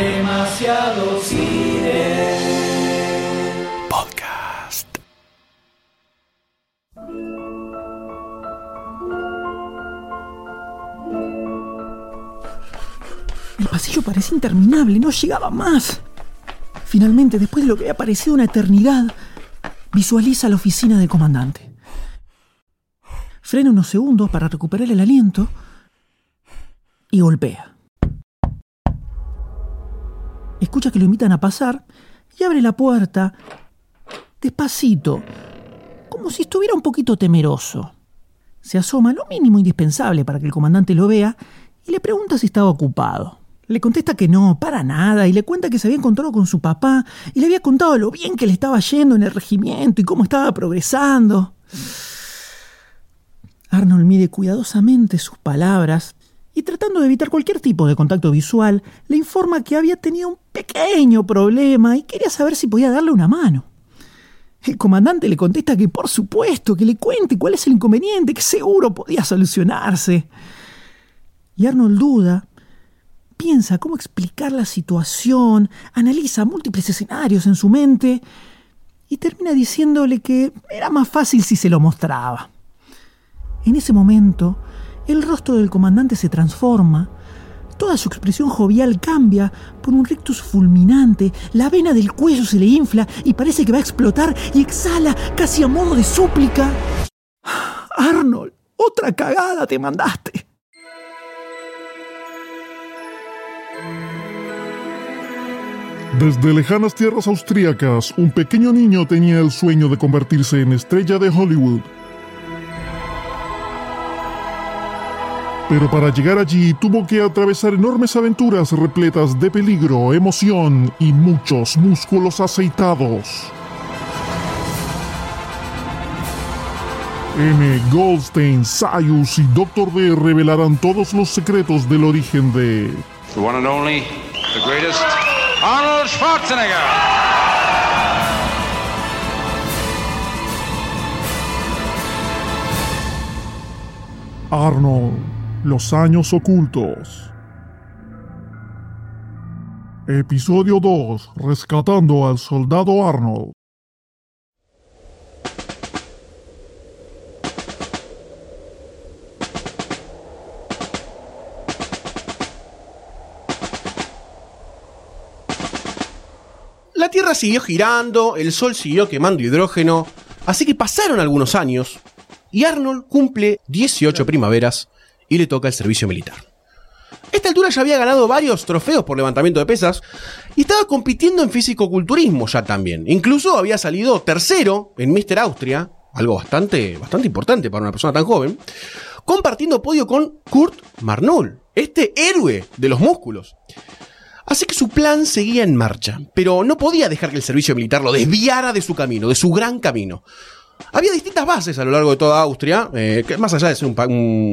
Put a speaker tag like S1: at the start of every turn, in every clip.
S1: Demasiado cine.
S2: Podcast.
S3: El pasillo parecía interminable, no llegaba más. Finalmente, después de lo que había parecido una eternidad, visualiza la oficina del comandante. Frena unos segundos para recuperar el aliento y golpea. Escucha que lo invitan a pasar y abre la puerta despacito, como si estuviera un poquito temeroso. Se asoma lo mínimo indispensable para que el comandante lo vea y le pregunta si estaba ocupado. Le contesta que no, para nada, y le cuenta que se había encontrado con su papá y le había contado lo bien que le estaba yendo en el regimiento y cómo estaba progresando. Arnold mide cuidadosamente sus palabras y tratando de evitar cualquier tipo de contacto visual, le informa que había tenido un pequeño problema y quería saber si podía darle una mano. El comandante le contesta que por supuesto, que le cuente cuál es el inconveniente, que seguro podía solucionarse. Y Arnold duda, piensa cómo explicar la situación, analiza múltiples escenarios en su mente y termina diciéndole que era más fácil si se lo mostraba. En ese momento, el rostro del comandante se transforma, toda su expresión jovial cambia por un rictus fulminante, la vena del cuello se le infla y parece que va a explotar y exhala casi a modo de súplica. Arnold, otra cagada te mandaste.
S4: Desde lejanas tierras austríacas, un pequeño niño tenía el sueño de convertirse en estrella de Hollywood. Pero para llegar allí tuvo que atravesar enormes aventuras repletas de peligro, emoción y muchos músculos aceitados. M. Goldstein, Sayus y Dr. D revelarán todos los secretos del origen de
S5: The one and only, the greatest, Arnold Schwarzenegger.
S4: Arnold, los años ocultos. Episodio 2, rescatando al soldado Arnold.
S6: La Tierra siguió girando, el Sol siguió quemando hidrógeno, así que pasaron algunos años y Arnold cumple 18 primaveras y le toca el servicio militar. A esta altura ya había ganado varios trofeos por levantamiento de pesas y estaba compitiendo en físico-culturismo ya también. Incluso había salido tercero en Mister Austria, algo bastante, bastante importante para una persona tan joven, compartiendo podio con Kurt Marnul, este héroe de los músculos. Así que su plan seguía en marcha, pero no podía dejar que el servicio militar lo desviara de su camino, de su gran camino. Había distintas bases a lo largo de toda Austria, eh, que más allá de ser un,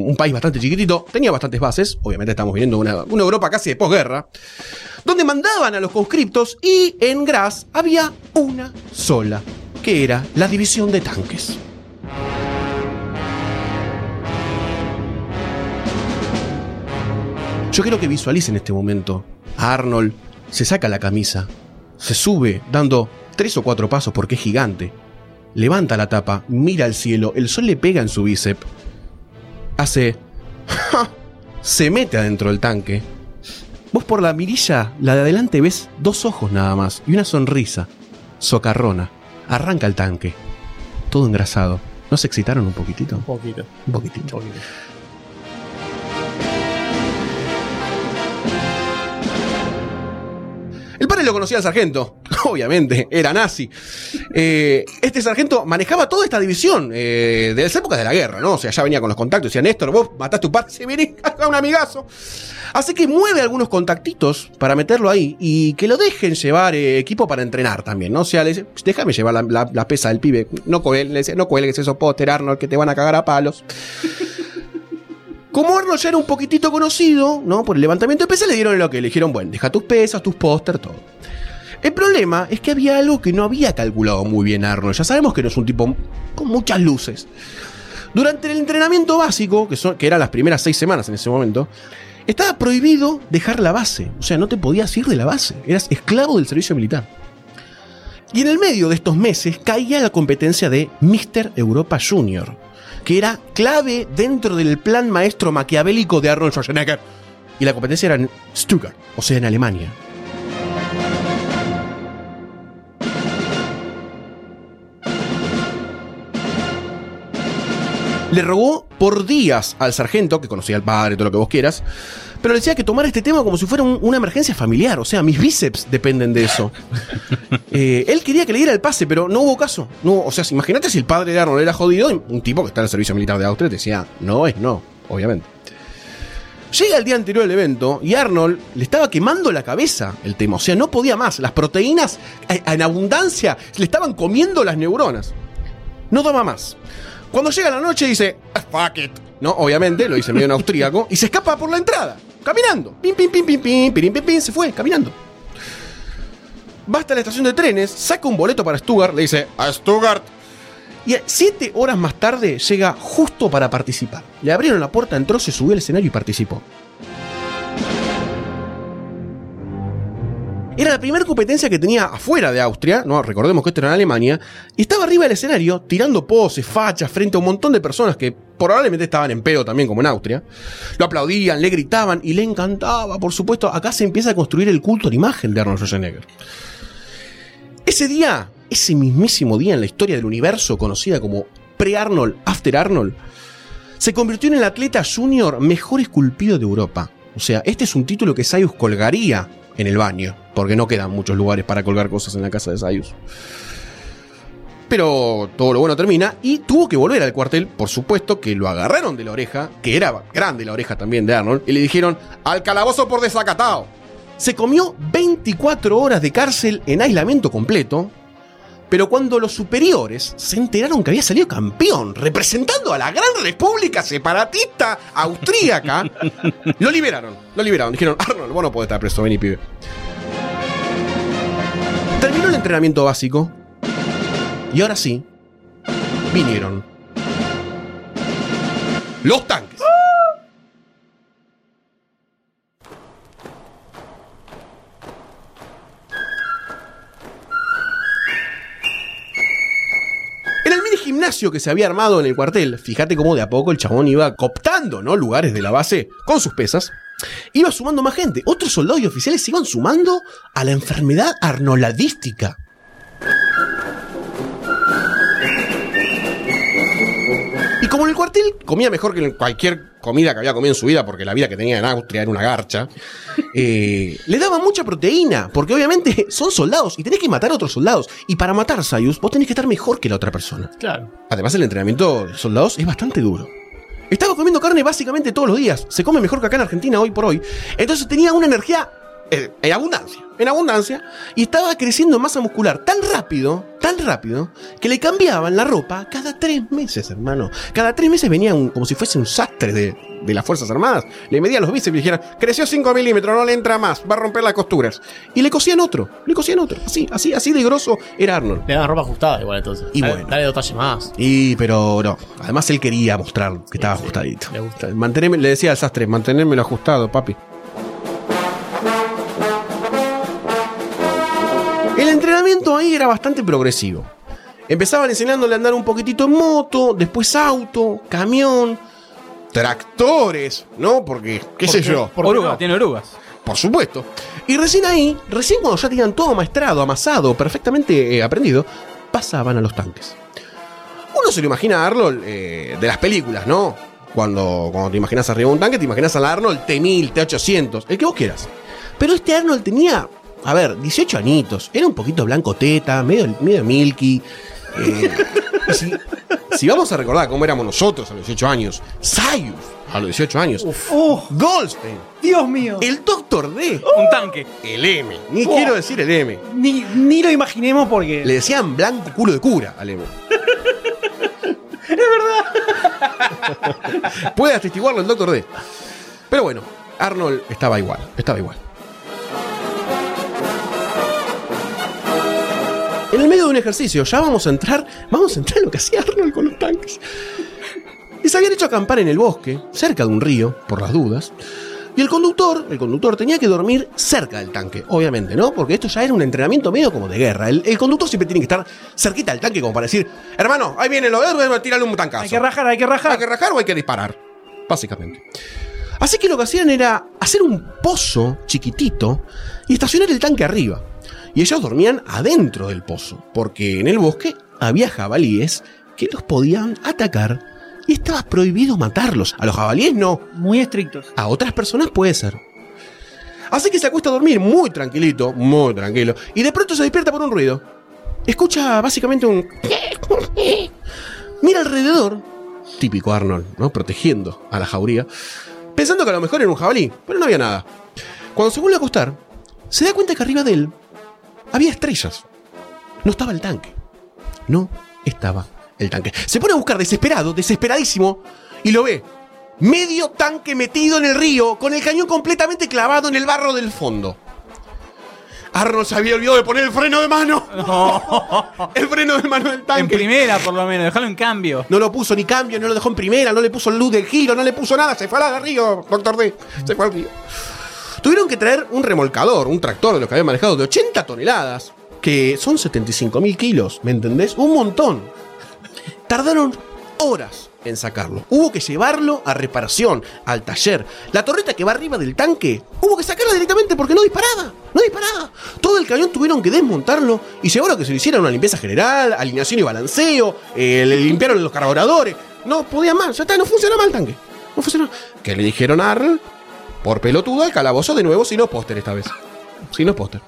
S6: un país bastante chiquitito, tenía bastantes bases, obviamente estamos viviendo una, una Europa casi de posguerra, donde mandaban a los conscriptos y en Graz había una sola, que era la división de tanques. Yo quiero que visualicen este momento. A Arnold se saca la camisa, se sube dando tres o cuatro pasos porque es gigante. Levanta la tapa, mira al cielo, el sol le pega en su bíceps. Hace... se mete adentro del tanque. Vos por la mirilla, la de adelante, ves dos ojos nada más y una sonrisa. Socarrona. Arranca el tanque. Todo engrasado. ¿No se excitaron un poquitito?
S7: Un poquito.
S6: Un poquitito. El padre lo conocía al sargento, obviamente, era nazi. Eh, este sargento manejaba toda esta división eh, de las épocas de la guerra, ¿no? O sea, ya venía con los contactos, decía, Néstor, vos mataste a tu padre, se viene a un amigazo. Así que mueve algunos contactitos para meterlo ahí y que lo dejen llevar eh, equipo para entrenar también, ¿no? O sea, le dice, déjame llevar la, pesa del pibe, no, cuel- le dice, no cuelgues esos póster, Arnold, que te van a cagar a palos. Como Arnold ya era un poquitito conocido, ¿no? Por el levantamiento de pesas, le dieron lo que le dijeron, bueno, deja tus pesas, tus póster, todo. El problema es que había algo que no había calculado muy bien Arnold. Ya sabemos que no es un tipo con muchas luces. Durante el entrenamiento básico, que, son, que eran las primeras seis semanas en ese momento, estaba prohibido dejar la base. O sea, no te podías ir de la base. Eras esclavo del servicio militar. Y en el medio de estos meses caía la competencia de Mr. Europa Junior, que era clave dentro del plan maestro maquiavélico de Arnold Schwarzenegger. Y la competencia era en Stuttgart, o sea, en Alemania. Le rogó por días al sargento, que conocía al padre, todo lo que vos quieras, pero le decía que tomara este tema como si fuera un- una emergencia familiar. O sea, mis bíceps dependen de eso. Eh, él quería que le diera el pase, pero no hubo caso. No, o sea, imagínate si el padre de Arnold era jodido, un tipo que está en el servicio militar de Austria te decía, no es no, obviamente. Llega el día anterior del evento y Arnold le estaba quemando la cabeza el tema. O sea, no podía más. Las proteínas eh, en abundancia le estaban comiendo las neuronas. No daba más. Cuando llega la noche dice, "Ah, fuck it. No, obviamente, lo dice medio en austríaco, y se escapa por la entrada, caminando. Pim, pim, pim, pim, pim, pirim, pim, pim, se fue, caminando. Va hasta la estación de trenes, saca un boleto para Stuttgart, le dice, a Stuttgart. Y siete horas más tarde llega justo para participar. Le abrieron la puerta, entró, se subió al escenario y participó. Era la primera competencia que tenía afuera de Austria, no recordemos que esto era en Alemania, y estaba arriba del escenario tirando poses, fachas frente a un montón de personas que probablemente estaban en pedo también como en Austria. Lo aplaudían, le gritaban y le encantaba, por supuesto. Acá se empieza a construir el culto la imagen de Arnold Schwarzenegger. Ese día, ese mismísimo día en la historia del universo conocida como pre-Arnold, after Arnold, se convirtió en el atleta junior mejor esculpido de Europa. O sea, este es un título que Sayus colgaría en el baño, porque no quedan muchos lugares para colgar cosas en la casa de Sayus. Pero todo lo bueno termina y tuvo que volver al cuartel, por supuesto que lo agarraron de la oreja, que era grande la oreja también de Arnold, y le dijeron, al calabozo por desacatado. Se comió 24 horas de cárcel en aislamiento completo, pero cuando los superiores se enteraron que había salido campeón, representando a la gran república separatista austríaca, lo liberaron. Lo liberaron. Dijeron, Arnold, vos no podés estar preso, vení, pibe. Terminó el entrenamiento básico. Y ahora sí, vinieron. Los tanques. Que se había armado en el cuartel, fíjate cómo de a poco el chabón iba cooptando, ¿no? Lugares de la base con sus pesas. Iba sumando más gente. Otros soldados y oficiales se iban sumando a la enfermedad arnoladística. Y como en el cuartel comía mejor que cualquier comida que había comido en su vida, porque la vida que tenía en Austria era una garcha, eh, le daba mucha proteína, porque obviamente son soldados y tenés que matar a otros soldados. Y para matar Sayus, vos tenés que estar mejor que la otra persona.
S1: Claro.
S6: Además, el entrenamiento de soldados es bastante duro. Estaba comiendo carne básicamente todos los días. Se come mejor que acá en Argentina hoy por hoy. Entonces tenía una energía en abundancia. En abundancia. Y estaba creciendo en masa muscular tan rápido, tan rápido, que le cambiaban la ropa cada tres meses, hermano. Cada tres meses venía un- como si fuese un sastre de, de las Fuerzas Armadas. Le medían los bíceps y le creció 5 milímetros, no le entra más, va a romper las costuras. Y le cosían otro, le cosían otro. Así, así, así de grosso era Arnold.
S1: Le dan ropa ajustada igual entonces.
S6: Y
S1: dale,
S6: bueno.
S1: Dale dos talles más.
S6: Y, pero no. Además, él quería mostrar que estaba ajustadito.
S1: le gusta.
S6: Le decía al sastre, mantenérmelo ajustado, papi. Entrenamiento ahí era bastante progresivo. Empezaban enseñándole a andar un poquitito en moto, después auto, camión, tractores, ¿no? Porque, qué sé yo.
S1: ¿Por qué
S2: Oruga,
S1: no?
S2: tiene orugas.
S6: Por supuesto. Y recién ahí, recién cuando ya tenían todo maestrado, amasado, perfectamente eh, aprendido, pasaban a los tanques. Uno se lo imagina a Arnold eh, de las películas, ¿no? Cuando, cuando te imaginas arriba de un tanque, te imaginas al Arnold T1000, T800, el que vos quieras. Pero este Arnold tenía, a ver, 18 añitos, era un poquito blanco teta, medio, medio milky. eh, si, si vamos a recordar cómo éramos nosotros a los 18 años, Sayus a los 18 años,
S3: ¡Oh,
S6: Goldstein,
S3: Dios mío!
S6: el Doctor D,
S2: Un tanque.
S6: el M. Ni
S3: Oh.
S6: quiero decir el M.
S3: Ni, ni lo imaginemos porque.
S6: Le decían blanco culo de cura al M. es verdad. Puede atestiguarlo el Doctor D. Pero bueno, Arnold estaba igual. Estaba igual. En el medio de un ejercicio, ya vamos a entrar. Vamos a entrar en lo que hacía Arnold con los tanques. Y se habían hecho acampar en el bosque, cerca de un río, por las dudas. Y el conductor, el conductor tenía que dormir cerca del tanque, obviamente, ¿no? Porque esto ya era un entrenamiento medio como de guerra. El, el conductor siempre tiene que estar cerquita del tanque como para decir, hermano, ahí viene lo de tirarle un tancazo.
S2: Hay que rajar, hay que rajar.
S6: ¿Hay que rajar o hay que disparar? Básicamente. Así que lo que hacían era hacer un pozo chiquitito y estacionar el tanque arriba. Y ellos dormían adentro del pozo, porque en el bosque había jabalíes que los podían atacar y estaba prohibido matarlos. A los jabalíes no,
S2: Muy estrictos.
S6: a otras personas puede ser. Así que se acuesta a dormir muy tranquilito, muy tranquilo, y de pronto se despierta por un ruido. Escucha básicamente un... Mira alrededor, típico Arnold, ¿no? Protegiendo a la jauría, pensando que a lo mejor era un jabalí, pero no había nada. Cuando se vuelve a acostar, se da cuenta que arriba de él había estrellas. No estaba el tanque. No estaba el tanque. Se pone a buscar desesperado, desesperadísimo, y lo ve. Medio tanque metido en el río, con el cañón completamente clavado en el barro del fondo. Arnold se había olvidado de poner el freno de mano. El freno de mano del tanque.
S2: En primera, por lo menos, déjalo en cambio.
S6: No lo puso ni cambio, no lo dejó en primera, no le puso luz del giro, no le puso nada, se fue al río, doctor D. Se fue al río. Tuvieron que traer un remolcador, un tractor de los que habían manejado de 80 toneladas, que son 75 mil kilos, ¿me entendés? Un montón. Tardaron horas en sacarlo. Hubo que llevarlo a reparación, al taller. La torreta que va arriba del tanque, hubo que sacarla directamente porque no disparaba. No disparaba. Todo el cañón tuvieron que desmontarlo y llevaron a que se le hiciera una limpieza general, alineación y balanceo, eh, le limpiaron los carburadores. No podía más, ya está, no funcionaba el tanque. No funcionaba. Que le dijeron a Arnold, por pelotudo al calabozo de nuevo, sin no póster esta vez. Sin no póster.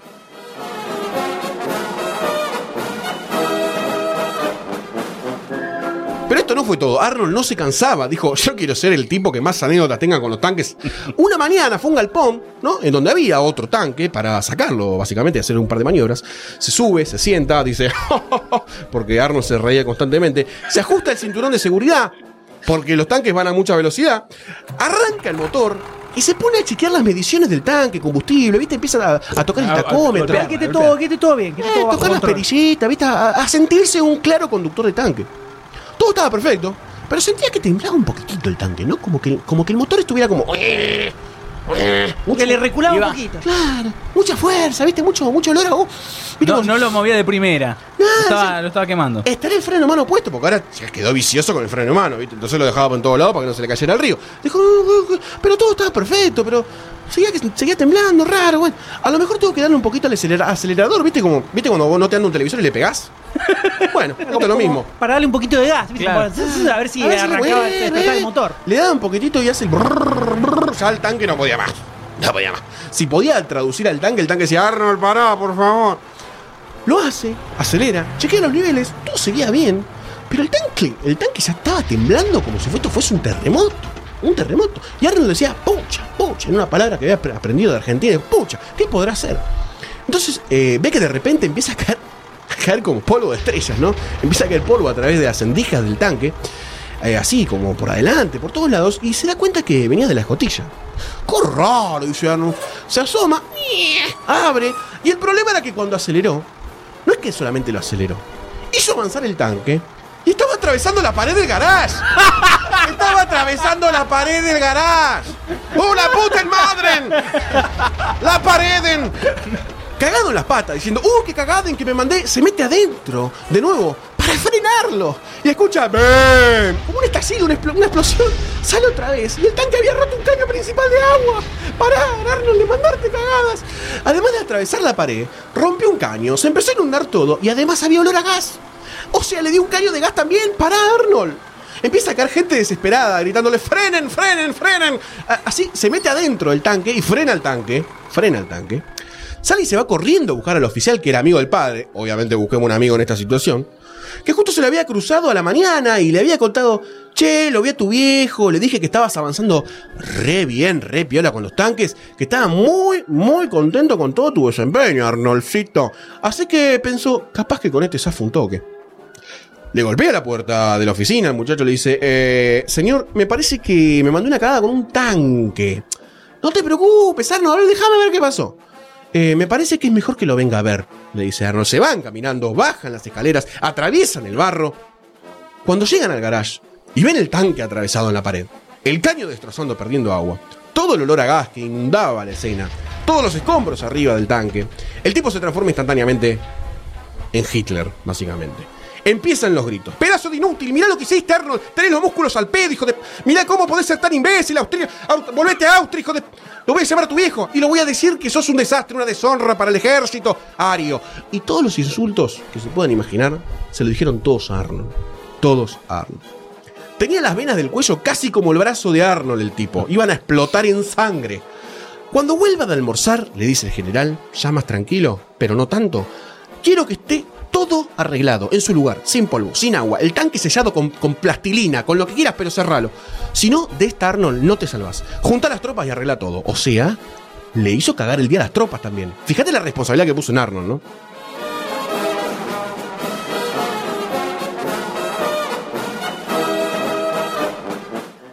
S6: Pero esto no fue todo. Arnold no se cansaba. Dijo, yo quiero ser el tipo que más anécdotas tenga con los tanques. Una mañana fue un galpón, ¿no? En donde había otro tanque para sacarlo, básicamente, hacer un par de maniobras. Se sube, se sienta, dice, porque Arnold se reía constantemente. Se ajusta el cinturón de seguridad, porque los tanques van a mucha velocidad. Arranca el motor. Y se pone a chequear las mediciones del tanque, combustible, ¿viste? Empieza a, a tocar el tacómetro.
S2: Espera, que esté todo, que esté todo bien. Que esté
S6: Eh,
S2: todo bajo
S6: tocar las perillitas, ¿viste? A, a sentirse un claro conductor de tanque. Todo estaba perfecto, pero sentía que temblaba un poquitito el tanque, ¿no? Como que, como que el motor estuviera como.
S2: Que le reculaba un poquito.
S6: Claro, mucha fuerza, ¿viste? Mucho, mucho olor a. uh.
S2: No, no lo movía de primera.
S6: No,
S2: Lo estaba,
S6: sí.
S2: lo estaba quemando.
S6: Estaré el freno de mano puesto, porque ahora se quedó vicioso con el freno de mano, ¿viste? Entonces lo dejaba por todos lados para que no se le cayera al río. Dijo, "Uh, uh, uh", pero todo estaba perfecto, pero seguía, que- seguía temblando, raro, bueno. A lo mejor tengo que darle un poquito al acelera- acelerador, ¿viste? Como, ¿viste cuando vos no te anda un televisor y le pegás? Bueno, esto es lo mismo.
S2: Para darle un poquito de gas, ¿viste?
S7: Claro.
S2: Para- a ver si
S6: A ver
S2: arrancaba,
S6: eh, eh.
S2: el motor.
S6: Le daba un poquitito y hace el brrr, brrr, ya el tanque no podía más. No podía más. Si podía traducir al tanque, el tanque decía, Arnold, pará, por favor. Lo hace, acelera, chequea los niveles, todo seguía bien. Pero el tanque, el tanque ya estaba temblando como si esto fuese un terremoto. Un terremoto. Y Arnold decía, pucha, pucha, en una palabra que había apre- aprendido de Argentina, pucha, ¿qué podrá hacer? Entonces eh, ve que de repente empieza a caer, caer como polvo de estrellas, ¿no? Empieza a caer polvo a través de las endijas del tanque, eh, así como por adelante, por todos lados, y se da cuenta que venía de la escotilla. ¡Qué raro! Dice Arnold. Se asoma, abre, y el problema era que cuando aceleró, no es que solamente lo aceleró, hizo avanzar el tanque y estaba atravesando la pared del garage. Estaba atravesando la pared del garage. ¡Oh, la puta madre! ¡La pareden! Cagado en las patas, diciendo, ¡uh, qué cagada en que me mandé! Se mete adentro, de nuevo, para frenarlo. Y escucha, ¡ven! Como un estallido, una, una explosión. Sale otra vez. Y el tanque había roto un caño principal de agua. Pará, Arnold, de mandarte cagadas. Además de atravesar la pared, rompió un caño, se empezó a inundar todo y además había olor a gas. O sea, le dio un caño de gas también. Pará, Arnold. Empieza a caer gente desesperada, gritándole, frenen, frenen, frenen. Así se mete adentro del tanque y frena el tanque. Frena el tanque. Sale y se va corriendo a buscar al oficial que era amigo del padre. Obviamente busquemos un amigo en esta situación. Que justo se le había cruzado a la mañana y le había contado, che, lo vi a tu viejo, le dije que estabas avanzando re bien, re piola con los tanques, que estaba muy, muy contento con todo tu desempeño, Arnoldcito. Así que pensó, capaz que con este zafa un toque. Le golpea la puerta de la oficina, el muchacho le dice, eh, señor, me parece que me mandó una cagada con un tanque. No te preocupes, Arnold, a ver, déjame ver qué pasó. "Eh, me parece que es mejor que lo venga a ver, le dice Arnold. Se van caminando, bajan las escaleras, atraviesan el barro. Cuando llegan al garage y ven el tanque atravesado en la pared, el caño destrozando, perdiendo agua, todo el olor a gas que inundaba la escena, todos los escombros arriba del tanque, el tipo se transforma instantáneamente en Hitler, básicamente. Empiezan los gritos. Pedazo de inútil, mirá lo que hiciste, Arnold. Tenés los músculos al pedo, hijo de. Mirá cómo podés ser tan imbécil, Austria. Aust- Volvete a Austria, hijo de. Lo voy a llamar a tu viejo y lo voy a decir que sos un desastre, una deshonra para el ejército, Ario. Y todos los insultos que se puedan imaginar se lo dijeron todos a Arnold. Todos a Arnold. Tenía las venas del cuello casi como el brazo de Arnold, el tipo. Iban a explotar en sangre. Cuando vuelva de almorzar, le dice el general, ya más tranquilo, pero no tanto, quiero que esté todo arreglado, en su lugar, sin polvo, sin agua, el tanque sellado con, plastilina, con lo que quieras, pero cerralo. Si no, de esta Arnold no te salvas. Junta las tropas y arregla todo. O sea, le hizo cagar el día a las tropas también. Fíjate la responsabilidad que puso en Arnold, ¿no?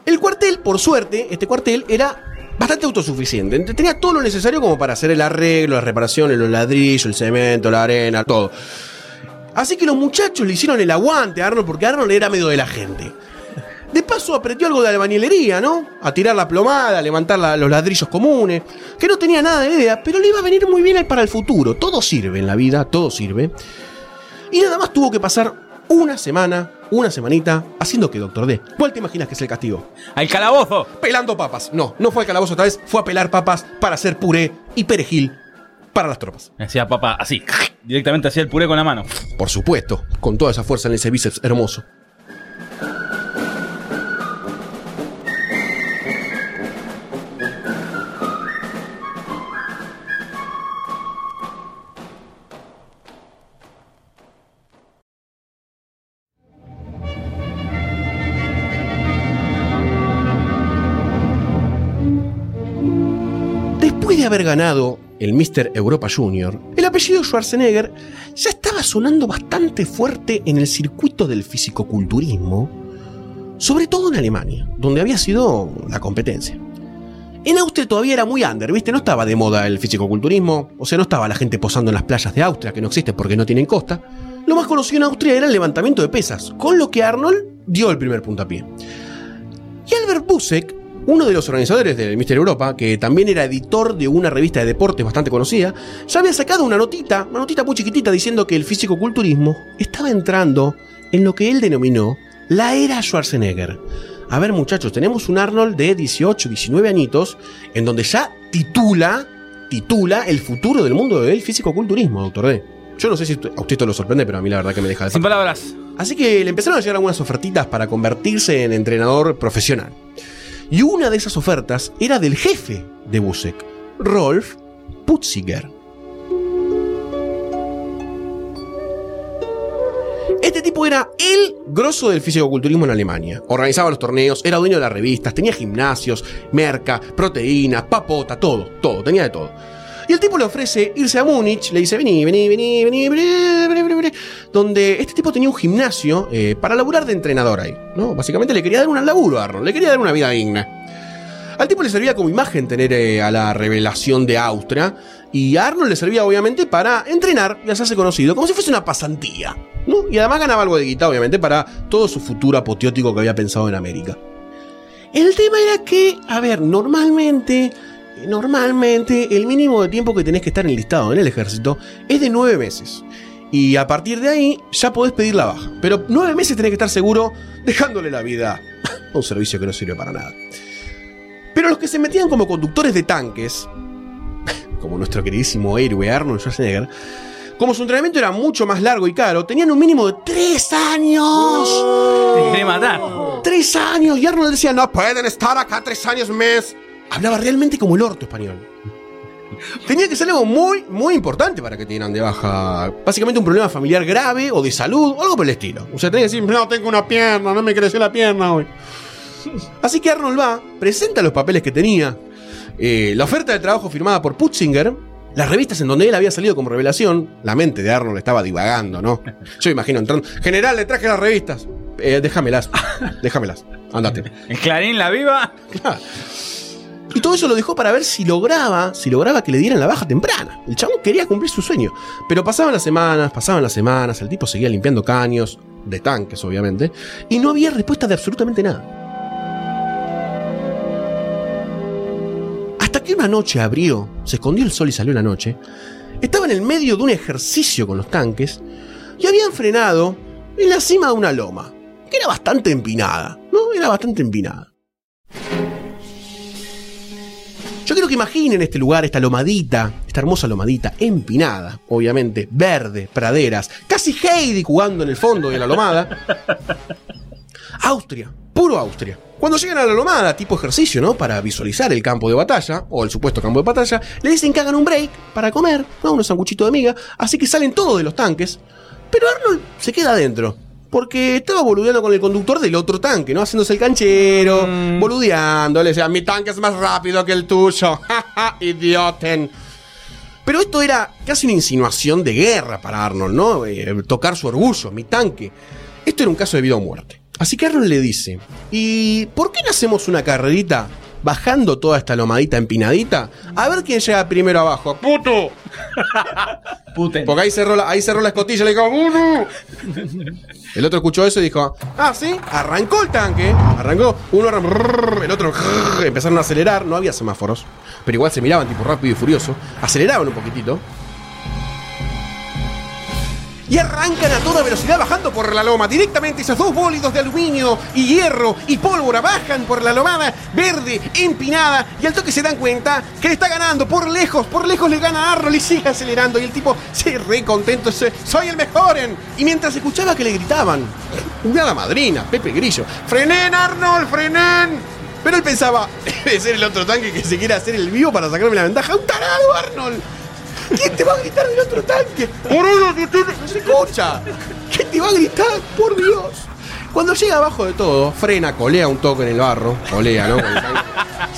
S6: El cuartel, por suerte, este cuartel era bastante autosuficiente. Tenía todo lo necesario como para hacer el arreglo, las reparaciones, los ladrillos, el cemento, la arena, todo. Así que los muchachos le hicieron el aguante a Arnold porque Arnold era medio de la gente. De paso aprendió algo de albañilería, ¿no? A tirar la plomada, a levantar la- los ladrillos comunes, que no tenía nada de idea, pero le iba a venir muy bien para el futuro. Todo sirve en la vida, todo sirve. Y nada más tuvo que pasar una semana, una semanita, haciendo que Doctor D. ¿Cuál te imaginas que es el castigo?
S7: ¡Al calabozo!
S6: Pelando papas. No, no fue al calabozo esta vez, fue a pelar papas para hacer puré y perejil para las tropas.
S7: Hacía papá así, directamente hacía el puré con la mano.
S6: Por supuesto, con toda esa fuerza en ese bíceps hermoso. Después de haber ganado el Mr. Europa Junior, el apellido Schwarzenegger ya estaba sonando bastante fuerte en el circuito del fisicoculturismo, sobre todo en Alemania, donde había sido la competencia. En Austria todavía era muy under, ¿viste? No estaba de moda el fisicoculturismo, o sea, no estaba la gente posando en las playas de Austria, que no existen porque no tienen costa. Lo más conocido en Austria era el levantamiento de pesas, con lo que Arnold dio el primer puntapié. Y Albert Busek, uno de los organizadores del Mister Europa, que también era editor de una revista de deportes bastante conocida, ya había sacado una notita, una notita muy chiquitita diciendo que el fisicoculturismo estaba entrando en lo que él denominó la era Schwarzenegger. A ver muchachos, tenemos un Arnold de 18, 19 añitos, en donde ya titula, titula el futuro del mundo del fisicoculturismo, doctor D. Yo no sé si a usted esto lo sorprende, pero a mí la verdad que me deja de
S7: Sin palabras.
S6: Así que le empezaron a llegar algunas ofertitas para convertirse en entrenador profesional. Y una de esas ofertas era del jefe de Busek, Rolf Putziger. Este tipo era el grosso del fisicoculturismo en Alemania. Organizaba los torneos, era dueño de las revistas, tenía gimnasios, merca, proteínas, papota, todo, todo, tenía de todo. Y el tipo le ofrece irse a Múnich, le dice, vení, vení, vení, vení, vení, vení, vení, vení", donde este tipo tenía un gimnasio eh, para laburar de entrenador ahí, ¿no? Básicamente le quería dar un laburo a Arnold, le quería dar una vida digna. Al tipo le servía como imagen tener eh, a la revelación de Austria y a Arnold le servía obviamente para entrenar y hacerse conocido, como si fuese una pasantía, ¿no? Y además ganaba algo de guita obviamente para todo su futuro apoteótico que había pensado en América. El tema era que, a ver, normalmente, normalmente el mínimo de tiempo que tenés que estar enlistado en el ejército es de nueve meses. Y a partir de ahí ya podés pedir la baja. Pero nueve meses tenés que estar seguro dejándole la vida a un servicio que no sirve para nada. Pero los que se metían como conductores de tanques, como nuestro queridísimo héroe Arnold Schwarzenegger, como su entrenamiento era mucho más largo y caro, tenían un mínimo de tres años.
S7: Te quiere matar.
S6: Tres años. Y Arnold decía, no pueden estar acá tres años más. Hablaba realmente como el orto español. Tenía que ser algo muy, muy importante para que te dieran de baja. Básicamente un problema familiar grave o de salud o algo por el estilo. O sea, tenía que decir, no tengo una pierna, no me creció la pierna hoy. Así que Arnold va, presenta los papeles que tenía, eh, la oferta de trabajo firmada por Putzinger, las revistas en donde él había salido como revelación, la mente de Arnold estaba divagando, ¿no? Yo imagino entrando, general, le traje las revistas. Eh, déjamelas, déjamelas, andate.
S7: El Clarín, la viva.
S6: Claro. Y todo eso lo dejó para ver si lograba, si lograba que le dieran la baja temprana. El chabón quería cumplir su sueño. Pero pasaban las semanas, pasaban las semanas, el tipo seguía limpiando caños, de tanques obviamente, y no había respuesta de absolutamente nada. Hasta que una noche abrió, se escondió el sol y salió la noche. Estaba en el medio de un ejercicio con los tanques y habían frenado en la cima de una loma, que era bastante empinada, ¿no? Era bastante empinada. Yo quiero que imaginen este lugar, esta lomadita, esta hermosa lomadita, empinada, obviamente, verde, praderas, casi Heidi jugando en el fondo de la lomada. Austria, puro Austria. Cuando llegan a la lomada, tipo ejercicio, ¿no? Para visualizar el campo de batalla, o el supuesto campo de batalla, le dicen que hagan un break para comer, ¿no? Unos sanguchitos de miga, así que salen todos de los tanques, pero Arnold se queda adentro. Porque estaba boludeando con el conductor del otro tanque, ¿no? Haciéndose el canchero, boludeando. Le decía, mi tanque es más rápido que el tuyo. ¡Ja, idioten! Pero esto era casi una insinuación de guerra para Arnold, ¿no? Eh, tocar su orgullo, mi tanque. Esto era un caso de vida o muerte. Así que Arnold le dice, ¿y por qué no hacemos una carrerita bajando toda esta lomadita empinadita? A ver quién llega primero abajo. ¡Puto!
S7: Puten.
S6: Porque ahí cerró la, ahí cerró la escotilla y le dijo, ¡Uno! El otro escuchó eso y dijo, ah, sí, arrancó el tanque. Arrancó, uno arrancó, el otro empezaron a acelerar, no había semáforos, pero igual se miraban tipo rápido y furioso, aceleraban un poquitito. Y arrancan a toda velocidad bajando por la loma. Directamente esos dos bólidos de aluminio y hierro y pólvora bajan por la lomada verde, empinada. Y al toque se dan cuenta que le está ganando por lejos. Por lejos le gana Arnold y sigue acelerando. Y el tipo se re contento. se- Soy el mejor. en-". Y mientras escuchaba que le gritaban, una madrina, Pepe Grillo. ¡Frenen, Arnold! ¡Frenen! Pero él pensaba, debe ser el otro tanque que se quiere hacer el vivo para sacarme la ventaja. ¡Un tarado, Arnold! ¿Quién te va a gritar del otro tanque? ¡Por uno no se escucha! ¿Quién te va a gritar? ¡Por Dios! Cuando llega abajo de todo, frena, colea un toque en el barro. Colea, ¿no?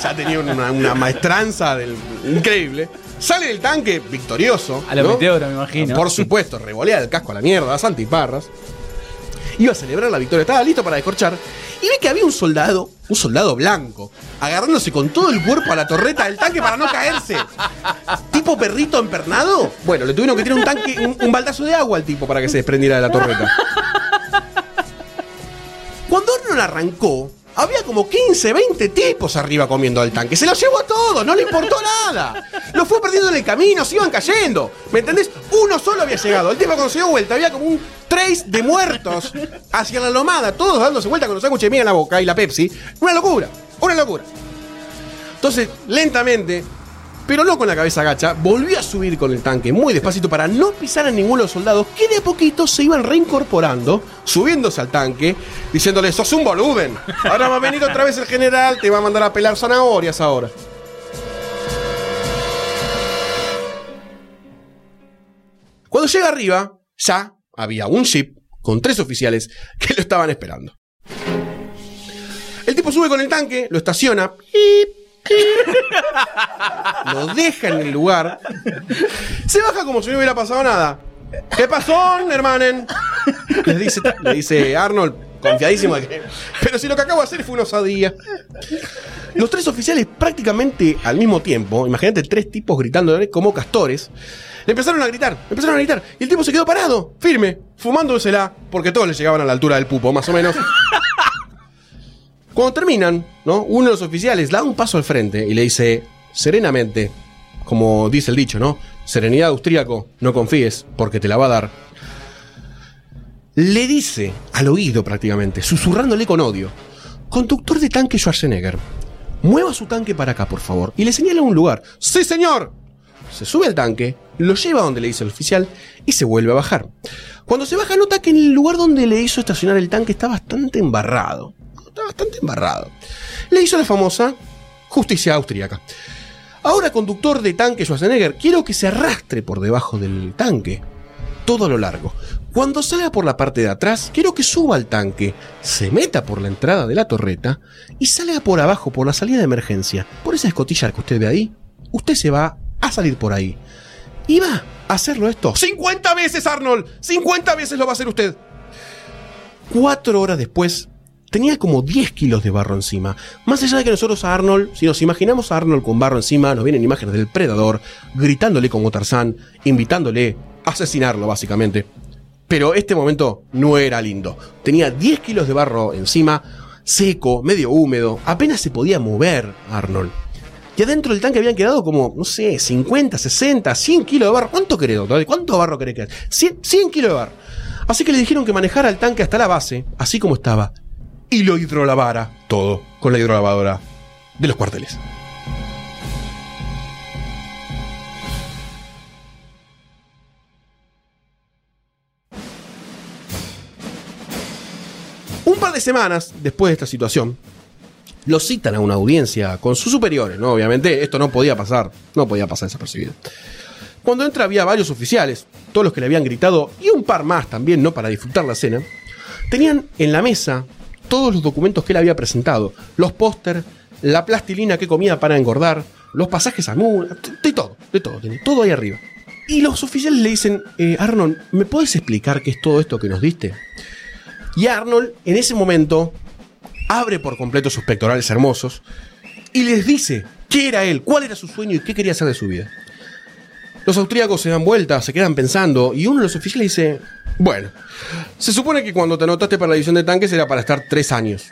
S6: Ya tenía una, una maestranza del, increíble. Sale del tanque victorioso.
S2: A lo
S6: ¿no?
S2: meteoro, me imagino.
S6: Por supuesto, revolea el casco a la mierda, a Santiparras. Iba a celebrar la victoria, estaba listo para descorchar. Y ve que había un soldado, un soldado blanco, agarrándose con todo el cuerpo a la torreta del tanque para no caerse. ¿Tipo perrito empernado? Bueno, le tuvieron que tirar un tanque, un, baldazo de agua al tipo para que se desprendiera de la torreta. Cuando Arnold arrancó, había como 15, 20 tipos arriba comiendo del tanque. Se los llevó a todos, no le importó nada. Lo fue perdiendo en el camino, se iban cayendo. ¿Me entendés? Uno solo había llegado. El tipo cuando se dio vuelta había como un trace de muertos hacia la lomada, todos dándose vuelta con los sándwiches de miga en la boca y la Pepsi. Una locura, una locura. Entonces, lentamente, pero no con la cabeza agacha, volvió a subir con el tanque muy despacito para no pisar a ninguno de los soldados que de a poquito se iban reincorporando, subiéndose al tanque, diciéndole, sos un boluden. Ahora va a venir otra vez el general, te va a mandar a pelar zanahorias ahora. Cuando llega arriba, ya había un ship con tres oficiales que lo estaban esperando. El tipo sube con el tanque, lo estaciona, pip, lo deja en el lugar, se baja como si no hubiera pasado nada. ¿Qué pasó, hermanen? Le dice, le dice Arnold, confiadísimo de que. Pero si lo que acabo de hacer fue una osadía. Los tres oficiales, prácticamente al mismo tiempo, imagínate tres tipos gritando como castores, le empezaron a gritar, le empezaron a gritar, y el tipo se quedó parado, firme, fumándosela, porque todos le llegaban a la altura del pupo, más o menos. Cuando terminan, ¿no? Uno de los oficiales da un paso al frente y le dice, serenamente, como dice el dicho, ¿no? Serenidad austríaco, no confíes, porque te la va a dar. Le dice al oído prácticamente, susurrándole con odio, conductor de tanque Schwarzenegger, mueva su tanque para acá, por favor, y le señala un lugar. ¡Sí, señor! Se sube al tanque, lo lleva donde le dice el oficial y se vuelve a bajar. Cuando se baja nota que en el lugar donde le hizo estacionar el tanque está bastante embarrado. Está bastante embarrado. Le hizo la famosa justicia austríaca. Ahora, conductor de tanque Schwarzenegger, quiero que se arrastre por debajo del tanque. Todo lo largo. Cuando salga por la parte de atrás, quiero que suba al tanque, se meta por la entrada de la torreta y salga por abajo por la salida de emergencia. Por esa escotilla que usted ve ahí, usted se va a salir por ahí. Y va a hacerlo esto. ¡50 veces, Arnold! ¡50 veces lo va a hacer usted! Cuatro horas después, tenía como 10 kilos de barro encima. Más allá de que nosotros a Arnold, si nos imaginamos a Arnold con barro encima, nos vienen imágenes del predador, gritándole como Tarzán, invitándole a asesinarlo, básicamente. Pero este momento no era lindo. Tenía 10 kilos de barro encima, seco, medio húmedo, apenas se podía mover Arnold. Y adentro del tanque habían quedado como, no sé, 50, 60, 100 kilos de barro. ¿Cuánto querés, doctor? ¿Cuánto barro querés que 100, 100 kilos de barro. Así que le dijeron que manejara el tanque hasta la base, así como estaba, y lo hidrolavara todo con la hidrolavadora de los cuarteles. Un par de semanas después de esta situación, lo citan a una audiencia con sus superiores, ¿no? Obviamente esto no podía pasar, no podía pasar desapercibido. Cuando entra había varios oficiales, todos los que le habían gritado, y un par más también, ¿no? Para disfrutar la cena. Tenían en la mesa todos los documentos que él había presentado, los póster, la plastilina que comía para engordar, los pasajes a Moon, de todo, de todo, tenía todo ahí arriba. Y los oficiales le dicen, eh, Arnold, ¿me puedes explicar qué es todo esto que nos diste? Y Arnold, en ese momento, abre por completo sus pectorales hermosos y les dice qué era él, cuál era su sueño y qué quería hacer de su vida. Los austríacos se dan vuelta, se quedan pensando y uno de los oficiales dice, bueno, se supone que cuando te anotaste para la división de tanques era para estar tres años.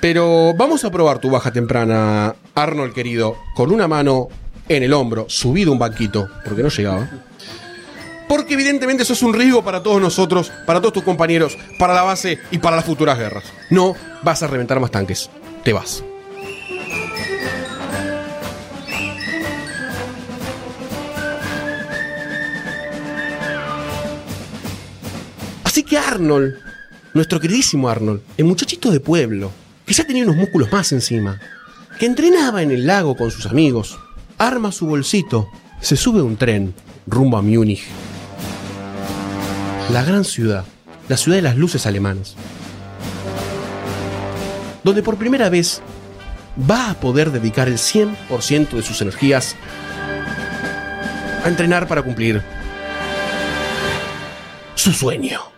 S6: Pero vamos a probar tu baja temprana, Arnold querido, con una mano en el hombro, subido un banquito, porque no llegaba. Porque evidentemente eso es un riesgo para todos nosotros, para todos tus compañeros, para la base y para las futuras guerras. No vas a reventar más tanques. Te vas. Así que Arnold, nuestro queridísimo Arnold, el muchachito de pueblo, que ya tenía unos músculos más encima, que entrenaba en el lago con sus amigos, arma su bolsito, se sube a un tren rumbo a Múnich. La gran ciudad, la ciudad de las luces alemanas. Donde por primera vez va a poder dedicar el 100% de sus energías a entrenar para cumplir su sueño.